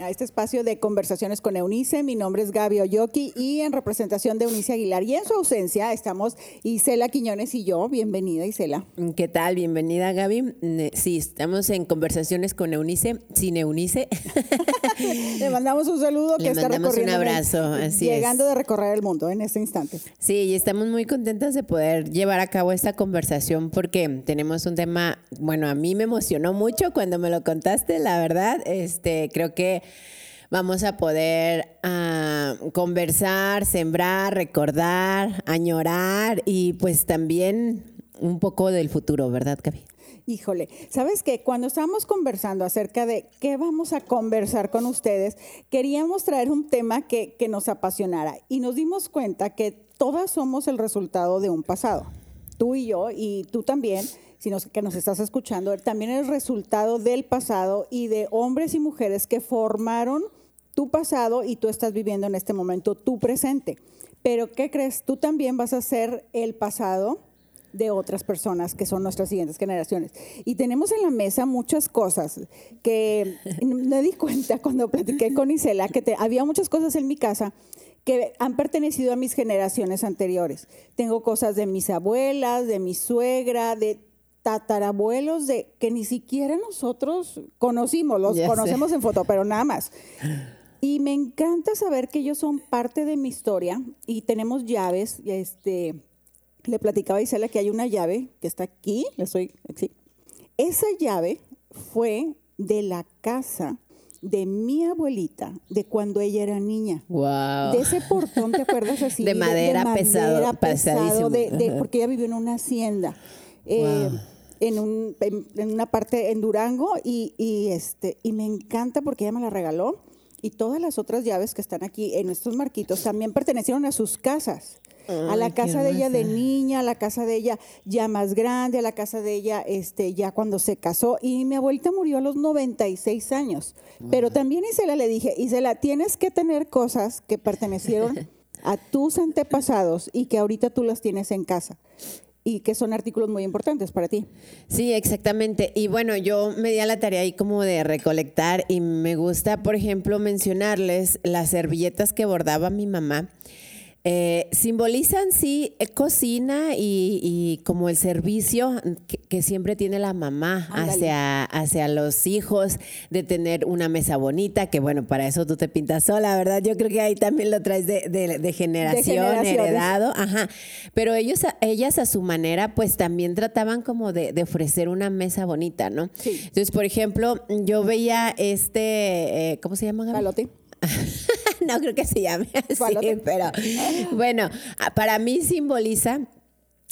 a este espacio de conversaciones con Eunice. Mi nombre es Gaby Oyoki y en representación de Eunice Aguilar y en su ausencia estamos Isela Quiñones y yo. Bienvenida, Isela. ¿Qué tal? Bienvenida, Gaby. Sí, estamos en conversaciones con Eunice, sin Eunice. Le mandamos un saludo que Le está mandamos un abrazo, así llegando es. de recorrer el mundo en este instante. Sí, y estamos muy contentas de poder llevar a cabo esta conversación porque tenemos un tema, bueno, a mí me emocionó mucho cuando me lo contaste, la verdad. Este, creo que vamos a poder ah, conversar, sembrar, recordar, añorar y pues también un poco del futuro, ¿verdad, Gaby? Híjole, ¿sabes qué? Cuando estábamos conversando acerca de qué vamos a conversar con ustedes, queríamos traer un tema que, que nos apasionara y nos dimos cuenta que todas somos el resultado de un pasado. Tú y yo, y tú también, si nos, que nos estás escuchando, también el resultado del pasado y de hombres y mujeres que formaron tu pasado y tú estás viviendo en este momento tu presente. Pero ¿qué crees? Tú también vas a ser el pasado de otras personas que son nuestras siguientes generaciones. Y tenemos en la mesa muchas cosas que me di cuenta cuando platiqué con Isela que te- había muchas cosas en mi casa que han pertenecido a mis generaciones anteriores. Tengo cosas de mis abuelas, de mi suegra, de tatarabuelos de que ni siquiera nosotros conocimos, los Ya sé. conocemos en foto, pero nada más. Y me encanta saber que ellos son parte de mi historia y tenemos llaves. Este, le platicaba a Isela que hay una llave que está aquí. Le estoy, sí. Esa llave fue de la casa de mi abuelita, de cuando ella era niña. Wow. De ese portón, ¿te acuerdas así? De madera pesado, pesadísimo. de- de- porque ella vivió en una hacienda. Eh, Wow. en, un, en, en una parte en Durango y, y, este, y me encanta porque ella me la regaló y todas las otras llaves que están aquí en estos marquitos también pertenecieron a sus casas. a la casa de ella de niña, a la casa de ella ya más grande, a la casa de ella este, ya cuando se casó. Y mi abuelita murió a los 96 años. Pero también Isela le dije, Isela, tienes que tener cosas que pertenecieron a tus antepasados y que ahorita tú las tienes en casa. Y que son artículos muy importantes para ti. Sí, exactamente. Y bueno, yo me di a la tarea ahí como de recolectar y me gusta, por ejemplo, mencionarles las servilletas que bordaba mi mamá. Eh, simbolizan, sí, eh, cocina y, y como el servicio que, que siempre tiene la mamá Ándale. hacia, hacia los hijos, de tener una mesa bonita, que bueno, para eso tú te pintas sola, ¿verdad? Yo creo que ahí también lo traes de, de- de generación, heredado. Ajá. Pero ellos, ellas a su manera, pues también trataban como de, de ofrecer una mesa bonita, ¿no? Sí. Entonces, por ejemplo, yo veía este, eh, ¿cómo se llama? Gaby? Palote. no creo que se llame así, pero bueno, a- para mí simboliza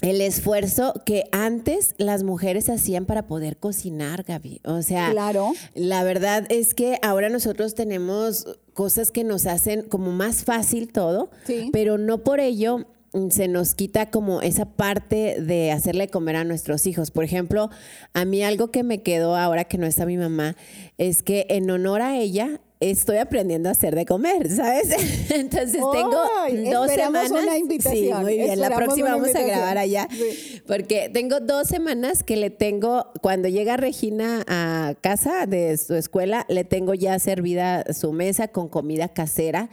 el esfuerzo que antes las mujeres hacían para poder cocinar, Gaby. O sea, Claro. la verdad es que ahora nosotros tenemos cosas que nos hacen como más fácil todo, Sí. pero no por ello se nos quita como esa parte de hacerle comer a nuestros hijos. Por ejemplo, a mí algo que me quedó ahora que no está mi mamá es que en honor a ella estoy aprendiendo a hacer de comer, ¿sabes? Entonces tengo dos semanas. una invitación, Sí, muy bien. La próxima vamos a grabar allá. Sí. Porque tengo dos semanas que le tengo, cuando llega Regina a casa de su escuela, le tengo ya servida su mesa con comida casera,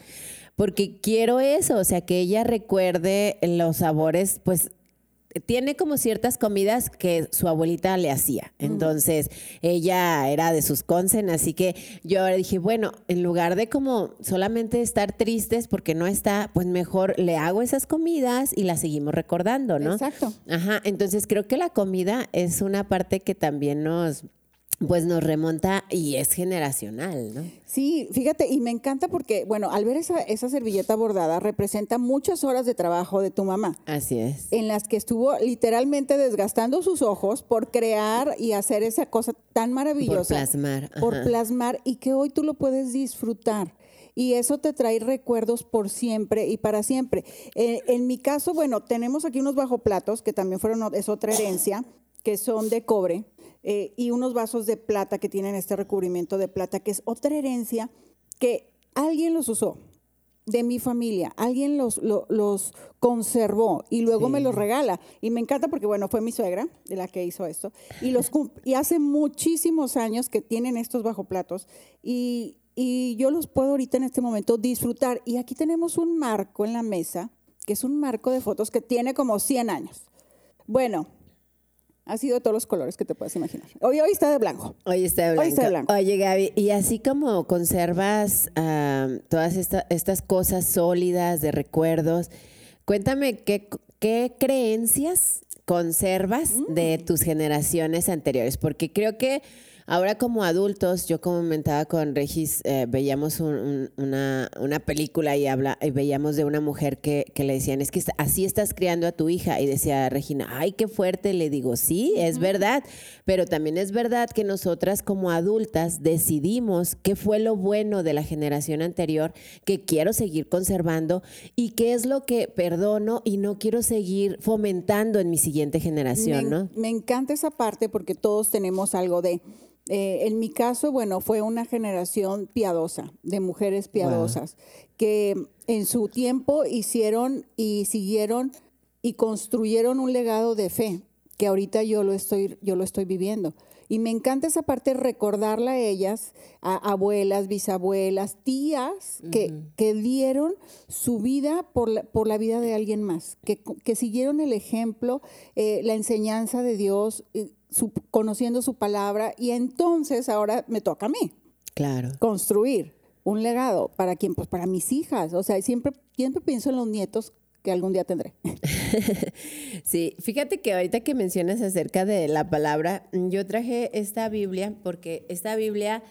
porque quiero eso, o sea, que ella recuerde los sabores, pues tiene como ciertas comidas que su abuelita le hacía. Entonces, ella era de sus consen, así que yo ahora dije, bueno, en lugar de como solamente estar tristes porque no está, pues mejor le hago esas comidas y las seguimos recordando, ¿no? Exacto. Ajá, entonces creo que la comida es una parte que también nos pues nos remonta y es generacional, ¿no? Sí, fíjate, y me encanta porque, bueno, al ver esa, esa servilleta bordada, representa muchas horas de trabajo de tu mamá, Así es. en las que estuvo literalmente desgastando sus ojos por crear y hacer esa cosa tan maravillosa. Por plasmar. Por plasmar y que hoy tú lo puedes disfrutar. Y eso te trae recuerdos por siempre y para siempre. Eh, en mi caso, bueno, tenemos aquí unos bajo platos que también fueron, es otra herencia, que son de cobre. Eh, y unos vasos de plata que tienen este recubrimiento de plata, que es otra herencia que alguien los usó de mi familia, alguien los, lo- los conservó y luego me los regala. Y me encanta porque, bueno, fue mi suegra de la que hizo esto. Y, los, y hace muchísimos años que tienen estos bajoplatos y, y yo los puedo ahorita en este momento disfrutar. Y aquí tenemos un marco en la mesa, que es un marco de fotos que tiene como 100 años. Bueno, ha sido de todos los colores que te puedas imaginar. Hoy, hoy está de blanco. Hoy está de Hoy blanco. está de blanco. Oye, Gaby, y así como conservas todas esta- estas cosas sólidas de recuerdos, cuéntame qué, qué creencias conservas de Mm. tus generaciones anteriores, porque creo que ahora como adultos, yo comentaba con Regis, eh, veíamos un- un- una, una película y, habla, y veíamos de una mujer que, que le decían, es que así estás criando a tu hija, y decía Regina, ay, qué fuerte, le digo, sí, es verdad, pero también es verdad que nosotras como adultas decidimos qué fue lo bueno de la generación anterior que quiero seguir conservando y qué es lo que perdono y no quiero seguir fomentando en mi siguiente generación, me, ¿no? me encanta esa parte porque todos tenemos algo de... eh, en mi caso, bueno, fue una generación piadosa, de mujeres piadosas, que en su tiempo hicieron y siguieron y construyeron un legado de fe, que ahorita yo lo estoy, yo lo estoy viviendo. Y me encanta esa parte, recordarla a ellas, a abuelas, bisabuelas, tías, que, que dieron su vida por la, por la vida de alguien más, que, que siguieron el ejemplo, eh, la enseñanza de Dios, eh, su- conociendo su palabra. Y entonces ahora me toca a mí Claro. construir un legado. ¿Para quién? Pues para mis hijas. O sea, siempre, siempre pienso en los nietos que algún día tendré. Sí, fíjate que ahorita que mencionas acerca de la palabra, yo traje esta Biblia porque esta Biblia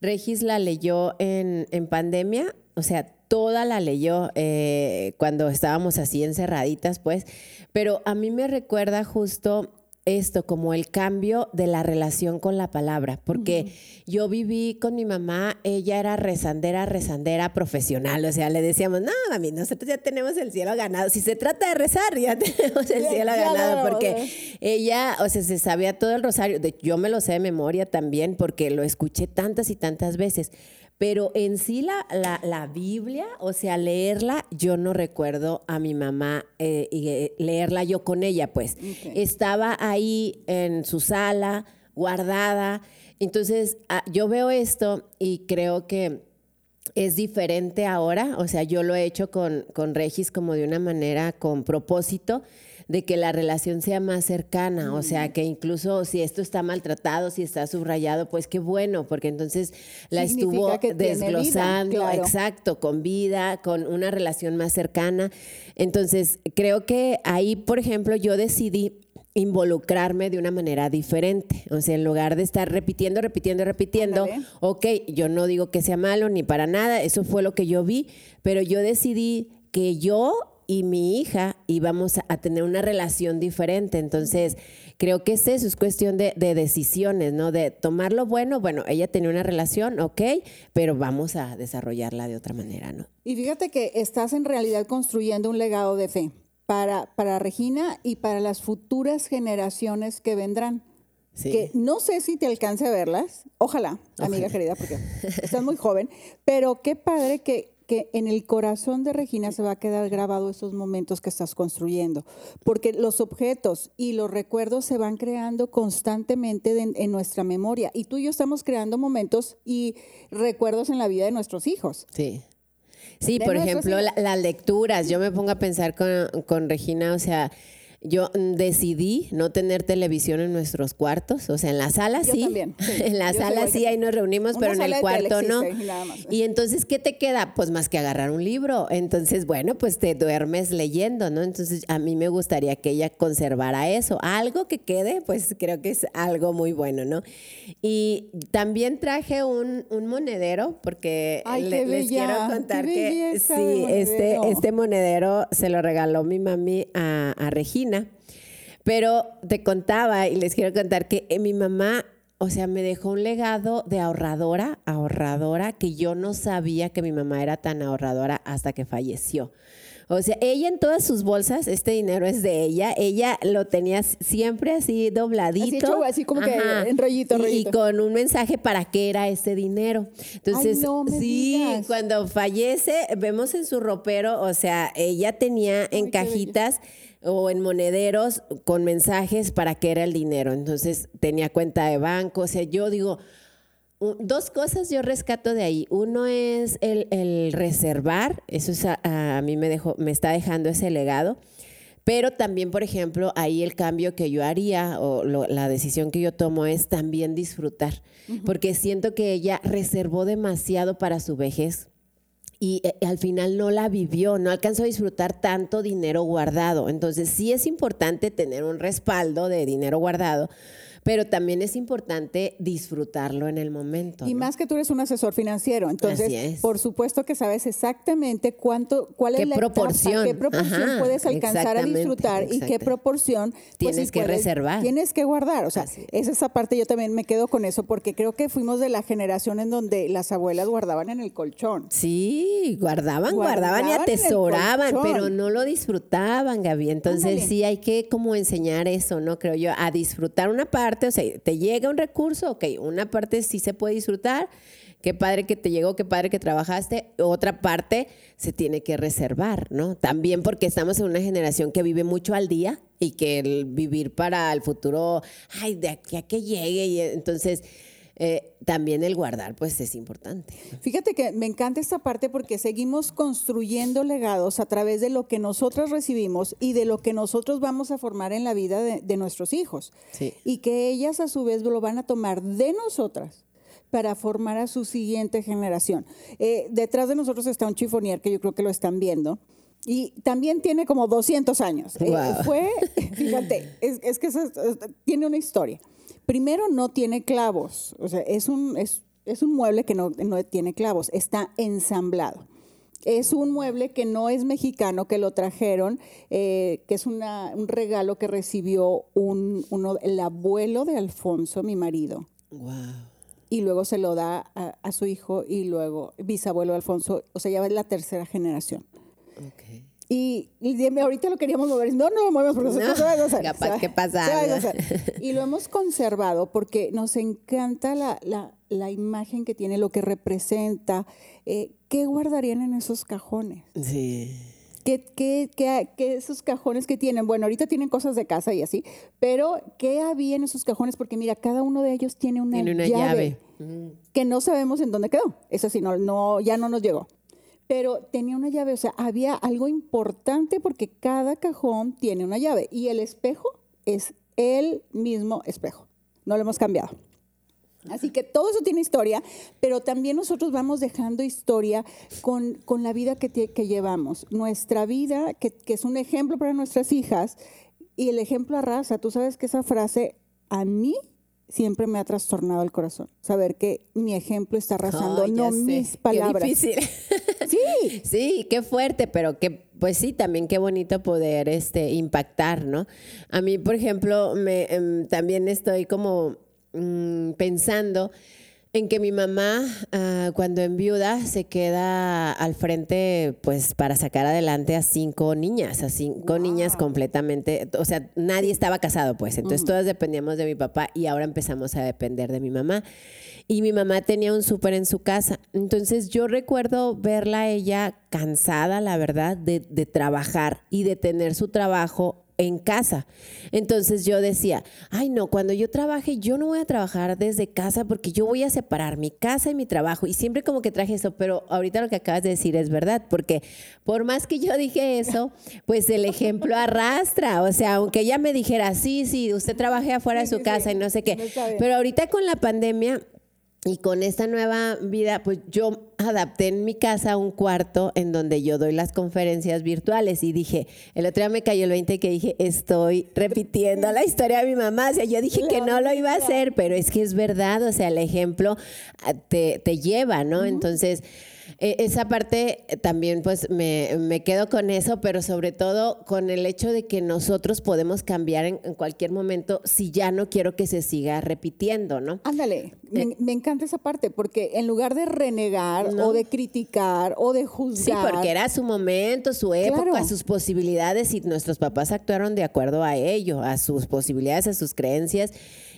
Regis la leyó en, en pandemia, o sea, toda la leyó eh, cuando estábamos así encerraditas, pues, pero a mí me recuerda justo esto, como el cambio de la relación con la palabra, porque yo viví con mi mamá, ella era rezandera, rezandera profesional, o sea, le decíamos, no, mami, nosotros ya tenemos el cielo ganado, si se trata de rezar, ya tenemos el cielo ganado, porque ella, o sea, se sabía todo el rosario, yo me lo sé de memoria también, porque lo escuché tantas y tantas veces, pero en sí la, la, la Biblia, o sea, leerla, yo no recuerdo a mi mamá eh, y, eh, leerla yo con ella, pues. Estaba ahí en su sala, guardada. Entonces, ah, yo veo esto y creo que es diferente ahora, o sea, yo lo he hecho con, con Regis como de una manera con propósito de que la relación sea más cercana, o sea, que incluso si esto está maltratado, si está subrayado, pues qué bueno, porque entonces la Significa estuvo vida, desglosando, claro. exacto, con vida, con una relación más cercana. Entonces, creo que ahí, por ejemplo, yo decidí involucrarme de una manera diferente. O sea, en lugar de estar repitiendo, repitiendo, repitiendo, Ándale. ok, yo no digo que sea malo ni para nada, eso fue lo que yo vi, pero yo decidí que yo y mi hija íbamos a- tener una relación diferente. Entonces, creo que es eso, es cuestión de, de decisiones, ¿no? De tomar lo bueno, bueno, ella tenía una relación, ok, pero vamos a desarrollarla de otra manera, ¿no? Y fíjate que estás en realidad construyendo un legado de fe para, para Regina y para las futuras generaciones que vendrán. Sí. Que no sé si te alcance a verlas, ojalá, amiga Ojalá. querida, porque estás muy joven, pero qué padre que, que en el corazón de Regina se va a quedar grabado esos momentos que estás construyendo, porque los objetos y los recuerdos se van creando constantemente de- en nuestra memoria y tú y yo estamos creando momentos y recuerdos en la vida de nuestros hijos. Sí. Sí, De por ejemplo, la- las lecturas. Yo me pongo a pensar con, con Regina, o sea, yo mm, decidí no tener televisión en nuestros cuartos, o sea, en la sala Yo sí. también, sí. En la Yo sala sí, ahí nos reunimos, pero en el cuarto no. y entonces, ¿qué te queda? Pues más que agarrar un libro. Entonces, bueno, pues te duermes leyendo, ¿no? Entonces, a mí me gustaría que ella conservara eso. Algo que quede, pues creo que es algo muy bueno, ¿no? Y también traje un, un monedero, porque Ay, le- qué les quiero contar que sí, este, monedero. este monedero se lo regaló mi mami a, a Regina. Pero te contaba y les quiero contar que eh, mi mamá, o sea, me dejó un legado de ahorradora, ahorradora, que yo no sabía que mi mamá era tan ahorradora hasta que falleció. O sea, ella en todas sus bolsas, este dinero es de ella. Ella lo tenía siempre así dobladito. Así, como que en rollito, Y, con un mensaje para qué era ese dinero. Entonces, sí, cuando fallece, vemos en su ropero, o sea, ella tenía en cajitas o en monederos con mensajes para qué era el dinero. Entonces tenía cuenta de banco. O sea, yo digo, dos cosas yo rescato de ahí. Uno es el, reservar, eso a, mí me, dejó, me está dejando ese legado. Pero también, por ejemplo, ahí el cambio que yo haría o la decisión que yo tomo es también disfrutar, porque siento que ella reservó demasiado para su vejez y eh, al final no la vivió, no alcanzó a disfrutar tanto dinero guardado. Entonces sí es importante tener un respaldo de dinero guardado, pero también es importante disfrutarlo en el momento. Y más que tú eres un asesor financiero, entonces por supuesto que sabes exactamente cuánto, cuál es la proporción, qué proporción puedes alcanzar a disfrutar y qué proporción pues, tienes que reservar, tienes que guardar. O sea, es esa parte yo también me quedo con eso porque creo que fuimos de la generación en donde las abuelas guardaban en el colchón. Sí, guardaban, guardaban, y atesoraban, pero no lo disfrutaban, Gaby. Entonces sí hay que como enseñar eso, ¿no? Creo yo, a disfrutar una parte o sea, te llega un recurso, ok, una parte sí se puede disfrutar, qué padre que te llegó, qué padre que trabajaste, otra parte se tiene que reservar, ¿no? También porque estamos en una generación que vive mucho al día y que el vivir para el futuro, ay, de aquí a que llegue, y entonces eh, también el guardar, pues es importante. Fíjate que me encanta esta parte porque seguimos construyendo legados a través de lo que nosotros recibimos y de lo que nosotros vamos a formar en la vida de, nuestros hijos. Y que ellas a su vez lo van a tomar de nosotras para formar a su siguiente generación. Eh, detrás de nosotros está un chifonier que yo creo que lo están viendo. Y también tiene como 200 años. Eh, fue, fíjate, es, que tiene una historia. Primero, no tiene clavos. O sea, es un, es, un mueble que no, tiene clavos. Está ensamblado. Es un mueble que no es mexicano, que lo trajeron, eh, que es un regalo que recibió un, uno, el abuelo de Alfonso, mi marido. Wow. Y luego se lo da a, su hijo y luego bisabuelo de Alfonso. O sea, ya es la tercera generación. Okay. Y, ahorita lo queríamos mover. No, no lo movemos porque no, se va a gozar. Capaz que pasa. Y lo hemos conservado porque nos encanta la, la, imagen que tiene, lo que representa. Eh, ¿Qué guardarían en esos cajones? Sí. ¿Qué, qué, qué, esos cajones que tienen? Bueno, ahorita tienen cosas de casa y así, pero ¿qué había en esos cajones? Porque mira, cada uno de ellos tiene una, tiene una llave, llave. que no sabemos en dónde quedó. Eso sí, no, no, ya no nos llegó pero tenía una llave, o sea, había algo importante porque cada cajón tiene una llave y el espejo es el mismo espejo, no lo hemos cambiado. Así que todo eso tiene historia, pero también nosotros vamos dejando historia con, con la vida que, que, llevamos. Nuestra vida, que, que, es un ejemplo para nuestras hijas, y el ejemplo arrasa. Tú sabes que esa frase a mí siempre me ha trastornado el corazón. Saber que mi ejemplo está arrasando, no mis palabras. Qué difícil. Sí. sí, qué fuerte, pero que, pues sí, también qué bonito poder este, impactar, ¿no? A mí, por ejemplo, me, em, también estoy como mm, pensando en que mi mamá, ah, cuando en viuda, se queda al frente, pues, para sacar adelante a cinco niñas, a cinco niñas completamente, o sea, nadie estaba casado, pues, entonces todas dependíamos de mi papá y ahora empezamos a depender de mi mamá. Y mi mamá tenía un súper en su casa, entonces yo recuerdo verla ella cansada, la verdad, de, de trabajar y de tener su trabajo en casa. Entonces yo decía, ay no, cuando yo trabaje, yo no voy a trabajar desde casa porque yo voy a separar mi casa y mi trabajo. Y siempre como que traje eso, pero ahorita lo que acabas de decir es verdad, porque por más que yo dije eso, pues el ejemplo arrastra. O sea, aunque ella me dijera, sí, sí, usted trabaje afuera de su casa y no sé qué. pero ahorita con la pandemia, y con esta nueva vida, pues yo adapté en mi casa un cuarto en donde yo doy las conferencias virtuales y dije, el otro día me cayó el 20 que dije, estoy repitiendo la historia de mi mamá. O sea, yo dije que no lo iba a hacer, pero es que es verdad, o sea, el ejemplo ah, te, te lleva, ¿no? Entonces e- esa parte eh, también pues me, me quedo con eso, pero sobre todo con el hecho de que nosotros podemos cambiar en, en cualquier momento si ya no quiero que se siga repitiendo, ¿no? Ándale, me, me encanta esa parte, porque en lugar de renegar No. o de criticar o de Sí, juzgar. porque era su momento, su época, Claro. sus posibilidades y nuestros papás actuaron de acuerdo a ello, a sus posibilidades, a sus creencias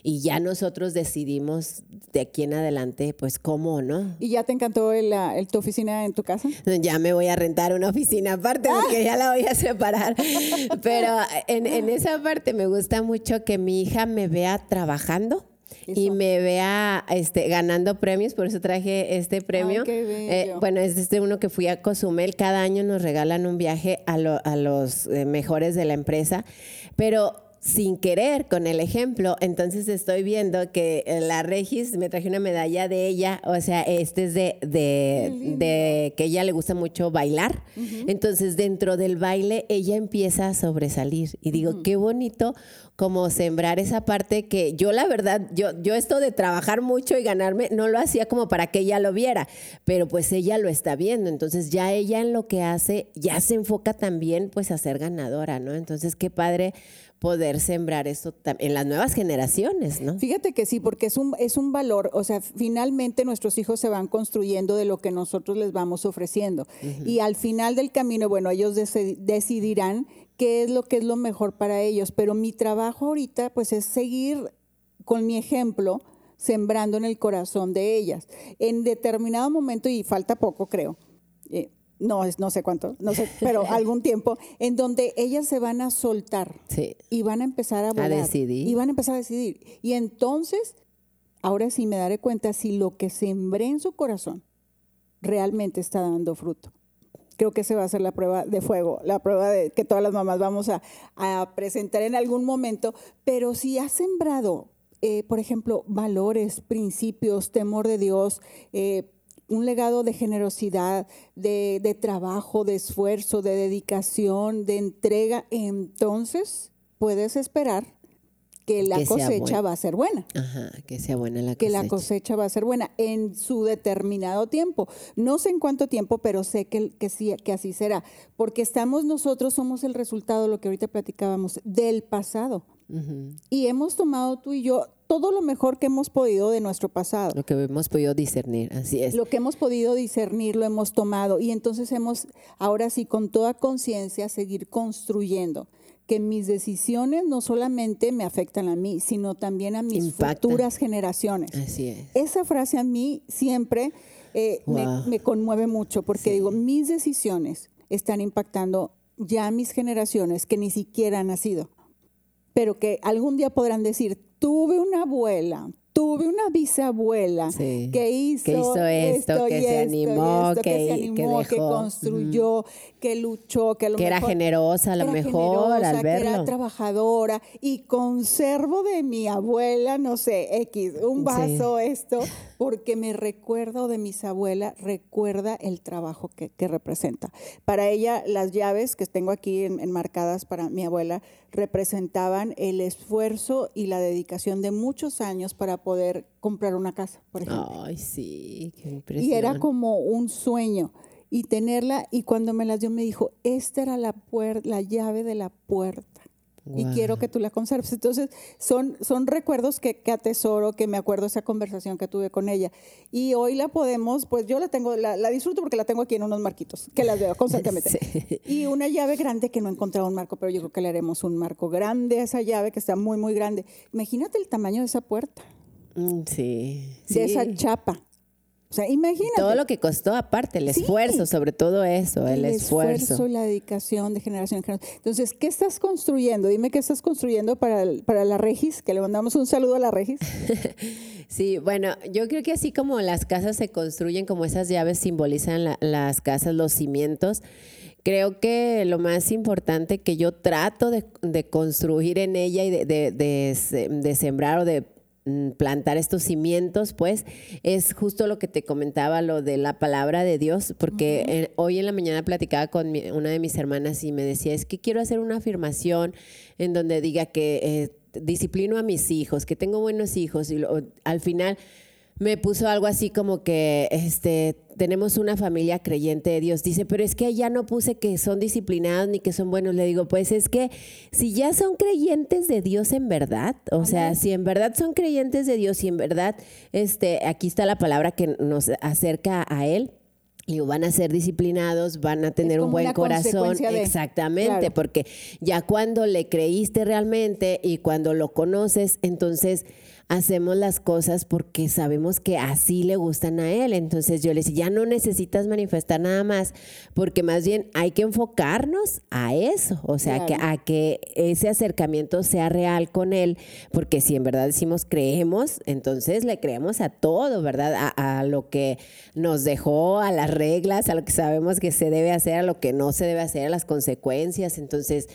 y ya nosotros decidimos de aquí en adelante pues cómo, ¿no? ¿Y ya te encantó el, la- el- tu oficina en tu casa? Ya me voy a rentar una oficina aparte porque ya la voy a separar. Pero en, en esa parte me gusta mucho que mi hija me vea trabajando. Y me vea este, ganando premios, por eso traje este premio. qué bello. Eh, bueno, es este uno que fui a Cozumel. Cada año nos regalan un viaje a, lo- a los eh, mejores de la empresa, pero sin querer, con el ejemplo. Entonces estoy viendo que eh, la Regis me traje una medalla de ella, o sea, este es de, de, de que ella le gusta mucho bailar. Entonces dentro del baile ella empieza a sobresalir. Y digo, qué bonito como sembrar esa parte que yo la verdad, yo, yo esto de trabajar mucho y ganarme, no lo hacía como para que ella lo viera, pero pues ella lo está viendo, entonces ya ella en lo que hace, ya se enfoca también pues a ser ganadora, ¿no? Entonces qué padre poder sembrar eso en las nuevas generaciones, ¿no? Fíjate que sí, porque es un, es un valor, o sea, finalmente nuestros hijos se van construyendo de lo que nosotros les vamos ofreciendo. Y al final del camino, bueno, ellos deci- decidirán qué es lo que es lo mejor para ellos, pero mi trabajo ahorita pues es seguir con mi ejemplo sembrando en el corazón de ellas. En determinado momento, y falta poco creo, eh, no, no sé cuánto, no sé, pero algún tiempo, en donde ellas se van a soltar Sí. y van a empezar a volar. decidir. Y van a empezar a decidir. Y entonces, ahora sí me daré cuenta si lo que sembré en su corazón realmente está dando fruto. Creo que esa va a ser la prueba de fuego, la prueba de que todas las mamás vamos a, a presentar en algún momento. Pero si has sembrado, eh, por ejemplo, valores, principios, temor de Dios, eh, un legado de generosidad, de, de trabajo, de esfuerzo, de dedicación, de entrega, entonces puedes esperar que la Que cosecha va a ser buena Ajá, que sea buena la que cosecha. la cosecha va a ser buena en su determinado tiempo. No sé en cuánto tiempo, pero sé que, que, sí, que así será, porque estamos nosotros, somos el resultado, lo que ahorita platicábamos, del pasado. Y hemos tomado tú y yo todo lo mejor que hemos podido de nuestro pasado. Lo que hemos podido discernir, así es. Lo que hemos podido discernir lo hemos tomado y entonces hemos, ahora sí, con toda conciencia, seguir construyendo que mis decisiones no solamente me afectan a mí, sino también a mis futuras generaciones. Así es. Esa frase a mí siempre eh, Wow. me, conmueve mucho porque digo, mis decisiones están impactando ya a mis generaciones que ni siquiera han nacido, pero que algún día podrán decir, tuve una abuela, tuve una bisabuela Sí. que hizo, Que hizo esto, que y se esto, y animó, esto, que- se animó, que, dejó. construyó, que luchó, que a lo Que era mejor- generosa a lo era mejor generosa, al que era verlo. trabajadora y conservo de mi abuela, no sé, X, un vaso, esto, porque me recuerdo de mis abuelas, recuerda el trabajo que, que representa. Para ella, las llaves que tengo aquí en- enmarcadas para mi abuela representaban el esfuerzo y la dedicación de muchos años para poder comprar una casa, por ejemplo. Ay, sí, qué Y impresión. era como un sueño. Y tenerla, y cuando me las dio, me dijo, esta era la, puer- la llave de la puerta. Y quiero que tú la conserves. Entonces, son, son recuerdos que, que atesoro, que me acuerdo esa conversación que tuve con ella. Y hoy la podemos, pues yo la tengo, la, la disfruto porque la tengo aquí en unos marquitos, que las veo constantemente. Sí. Y una llave grande que no he encontrado un marco, pero yo creo que le haremos un marco grande a esa llave que está muy, muy grande. Imagínate el tamaño de esa puerta, Mm, Sí. de esa sí. chapa. O sea, imagínate. Todo lo que costó aparte, el Sí. esfuerzo, sobre todo eso, el, esfuerzo. y la dedicación de generación en generación. Entonces, ¿qué estás construyendo? Dime qué estás construyendo para, el- para la Regis, que le mandamos un saludo a la Regis. Sí, bueno, yo creo que así como las casas se construyen, como esas llaves simbolizan la- las casas, los cimientos, creo que lo más importante que yo trato de, de construir en ella y de, de- de se- de sembrar o de plantar estos cimientos, pues, es justo lo que te comentaba, lo de la palabra de Dios, porque eh, hoy en la mañana platicaba con mi- una de mis hermanas y me decía, es que quiero hacer una afirmación en donde diga que... eh, disciplino a mis hijos, que tengo buenos hijos y lo- al final me puso algo así como que este tenemos una familia creyente de Dios. Dice, pero es que ya no puse que son disciplinados ni que son buenos. Le digo, pues es que si ya son creyentes de Dios en verdad, o sea, si en verdad son creyentes de Dios y en verdad, este, aquí está la palabra que nos acerca a Él, y van a ser disciplinados, van a tener un buen corazón. Exactamente, porque ya cuando le creíste realmente y cuando lo conoces, entonces hacemos las cosas porque sabemos que así le gustan a él. Entonces yo le decía, ya no necesitas manifestar nada más, porque más bien hay que enfocarnos a eso, o sea, que, a que ese acercamiento sea real con él, porque si en verdad decimos creemos, entonces le creemos a todo, ¿verdad? A, a lo que nos dejó, a las reglas, a lo que sabemos que se debe hacer, a lo que no se debe hacer, a las consecuencias. Entonces,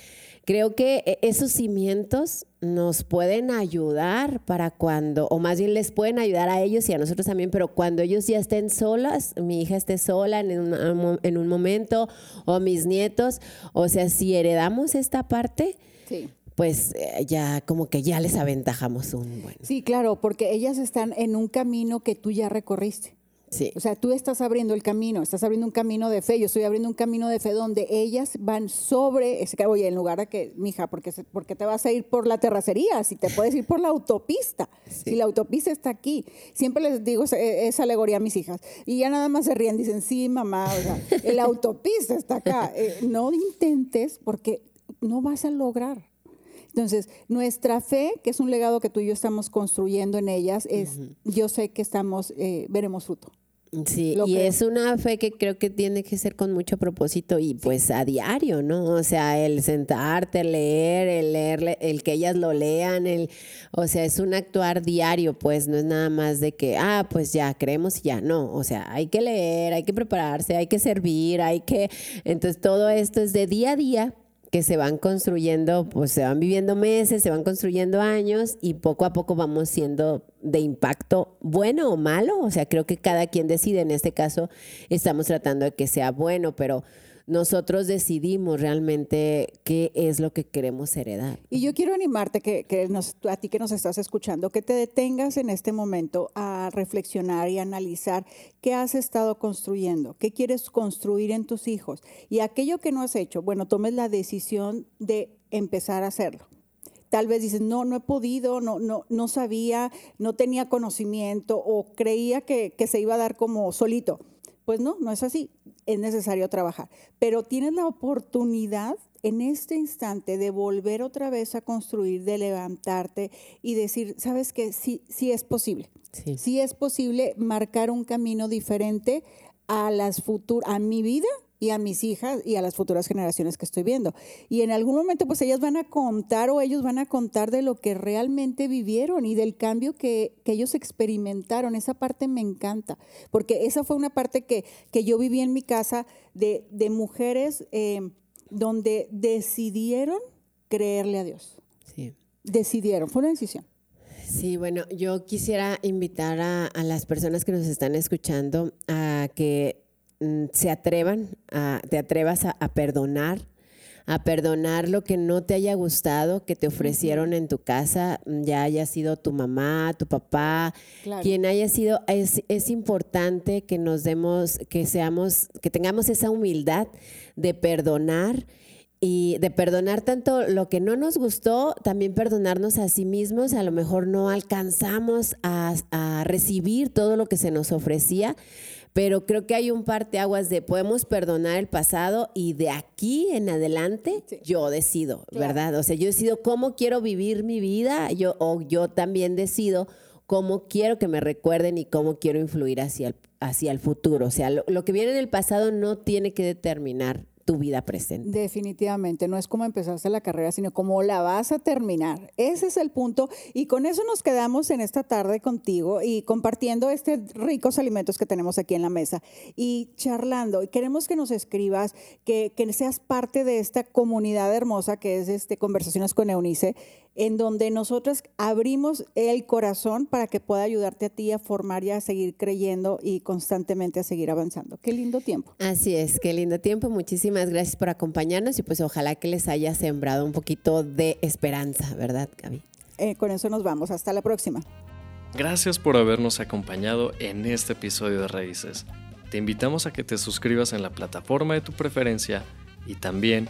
Creo que e, esos cimientos nos pueden ayudar para cuando, o más bien les pueden ayudar a ellos y a nosotros también, pero cuando ellos ya estén solas, mi hija esté sola en un, en un momento, o mis nietos, o sea, si heredamos esta parte, pues eh, ya como que ya les aventajamos un buen. Sí, claro, porque ellas están en un camino que tú ya recorriste. O sea, tú estás abriendo el camino, estás abriendo un camino de fe, yo estoy abriendo un camino de fe donde ellas van sobre ese oye, en lugar de que, mija, porque porque te vas a ir por la terracería, si te puedes ir por la autopista, si la autopista está aquí. Siempre les digo esa, alegoría a mis hijas y ya nada más se ríen, dicen, sí, mamá, o sea, la autopista está acá. Eh, no intentes porque no vas a lograr. Entonces, nuestra fe, que es un legado que tú y yo estamos construyendo en ellas, es, yo sé que estamos, eh, veremos fruto. Sí, y es una fe que creo que tiene que ser con mucho propósito y pues a diario, ¿no? O sea, el sentarte, leer, el leer, el que ellas lo lean, el, o sea, es un actuar diario, pues no es nada más de que, ah, pues ya creemos y ya, no, o sea, hay que leer, hay que prepararse, hay que servir, hay que, entonces todo esto es de día a día que se van construyendo, pues se van viviendo meses, se van construyendo años y poco a poco vamos siendo de impacto bueno o malo. O sea, creo que cada quien decide. En este caso, estamos tratando de que sea bueno, pero nosotros decidimos realmente qué es lo que queremos heredar. Y yo quiero animarte, que, a ti que nos estás escuchando, que te detengas en este momento a reflexionar y analizar qué has estado construyendo, qué quieres construir en tus hijos. Y aquello que no has hecho, bueno, tomes la decisión de empezar a hacerlo tal vez dices, no, no he podido, no, no, no sabía, no tenía conocimiento o creía que, que, se iba a dar como solito. Pues no, no es así es necesario trabajar. Pero tienes la oportunidad en este instante de volver otra vez a construir, de levantarte y decir, sabes que sí, sí es posible. Sí. sí es posible marcar un camino diferente a las futuras, a mi vida y a mis hijas y a las futuras generaciones que estoy viendo. Y en algún momento pues ellas van a contar o ellos van a contar de lo que realmente vivieron y del cambio que, ellos experimentaron. Esa parte me encanta, porque esa fue una parte que, que yo viví en mi casa de, mujeres eh, donde decidieron creerle a Dios. Sí. Decidieron, fue una decisión. Sí, bueno, yo quisiera invitar a, a las personas que nos están escuchando a que se atrevan, a, te atrevas a, perdonar, a perdonar lo que no te haya gustado, que te ofrecieron en tu casa, mm, ya haya sido tu mamá, tu papá, quien haya sido, es, es, importante que nos demos, que seamos, que tengamos esa humildad de perdonar y de perdonar tanto lo que no nos gustó, también perdonarnos a sí mismos, a lo mejor no alcanzamos a, a recibir todo lo que se nos ofrecía, pero creo que hay un parteaguas de podemos perdonar el pasado y de aquí en adelante yo decido, ¿verdad? O sea, yo decido cómo quiero vivir mi vida, yo, o yo también decido cómo quiero que me recuerden y cómo quiero influir hacia el, hacia el futuro. O sea, lo, lo que viene en el pasado no tiene que determinar tu vida presente. Definitivamente, no es como empezaste la carrera, sino cómo la vas a terminar. Ese es el punto y con eso nos quedamos en esta tarde contigo y compartiendo estos ricos alimentos que tenemos aquí en la mesa y charlando. Y queremos que nos escribas, que, que seas parte de esta comunidad hermosa que es este Conversaciones con Eunice en donde nosotros abrimos el corazón para que pueda ayudarte a ti a formar y a seguir creyendo y constantemente a seguir avanzando. Qué lindo tiempo. Así es, qué lindo tiempo. Muchísimas gracias por acompañarnos y pues ojalá que les haya sembrado un poquito de esperanza, ¿verdad, Gaby? Eh, con eso nos vamos. Hasta la próxima. Gracias por habernos acompañado en este episodio de Raíces. Te invitamos a que te suscribas en la plataforma de tu preferencia y también